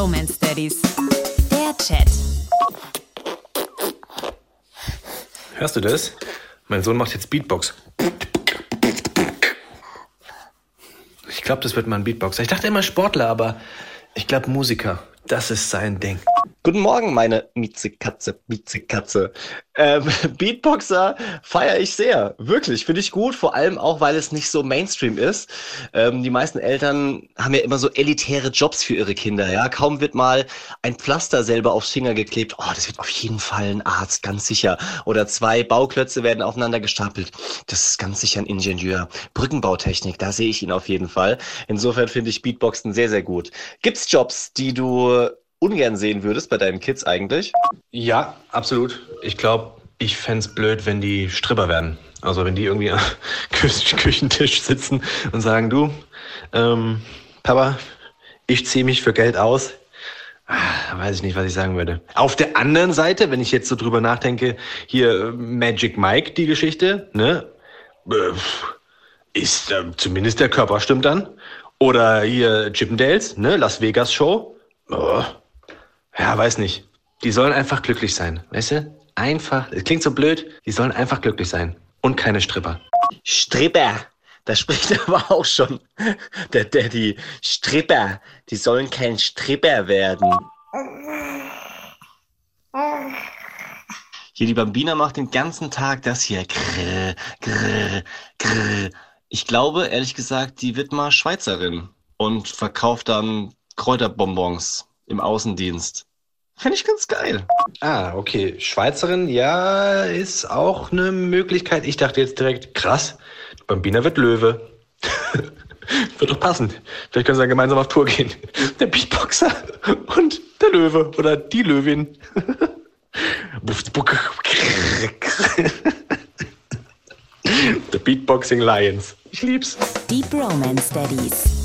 Bromance Daddies. Der Chat. Hörst du das? Mein Sohn macht jetzt Beatbox. Ich glaube, das wird mal ein Beatboxer. Ich dachte immer Sportler, aber ich glaube Musiker. Das ist sein Ding. Guten Morgen, meine Miezekatze, Miezekatze. Ähm, Beatboxer feiere ich sehr. Wirklich, finde ich gut. Vor allem auch, weil es nicht so Mainstream ist. Ähm, die meisten Eltern haben ja immer so elitäre Jobs für ihre Kinder. Ja, kaum wird mal ein Pflaster selber aufs Finger geklebt. Oh, das wird auf jeden Fall ein Arzt, ganz sicher. Oder zwei Bauklötze werden aufeinander gestapelt. Das ist ganz sicher ein Ingenieur. Brückenbautechnik, da sehe ich ihn auf jeden Fall. Insofern finde ich Beatboxen sehr, sehr gut. Gibt's Jobs, die du ungern sehen würdest bei deinen Kids eigentlich? Ja, absolut. Ich glaube, ich fände es blöd, wenn die Stripper werden. Also wenn die irgendwie am Kü- Küchentisch sitzen und sagen, du, ähm, Papa, ich ziehe mich für Geld aus. Ah, Weiß ich nicht, was ich sagen würde. Auf der anderen Seite, wenn ich jetzt so drüber nachdenke, hier äh, Magic Mike, die Geschichte, ne? Äh, Ist äh, zumindest der Körper stimmt dann. Oder hier Chippendales, ne? Las Vegas Show. Oh. Weiß nicht. Die sollen einfach glücklich sein, weißt du? Einfach, es klingt so blöd, die sollen einfach glücklich sein. Und keine Stripper. Stripper. Da spricht aber auch schon der Daddy. Stripper. Die sollen kein Stripper werden. Hier, die Bambina macht den ganzen Tag das hier. Grrr, grrr, grrr. Ich glaube, ehrlich gesagt, die wird mal Schweizerin und verkauft dann Kräuterbonbons im Außendienst. Fände ich ganz geil. Ah, okay. Schweizerin, ja, ist auch eine Möglichkeit. Ich dachte jetzt direkt, krass, Bambina wird Löwe. wird doch passen. Vielleicht können sie dann gemeinsam auf Tour gehen. Der Beatboxer und der Löwe oder die Löwin. The Beatboxing Lions. Ich lieb's. Die Bromance Daddies.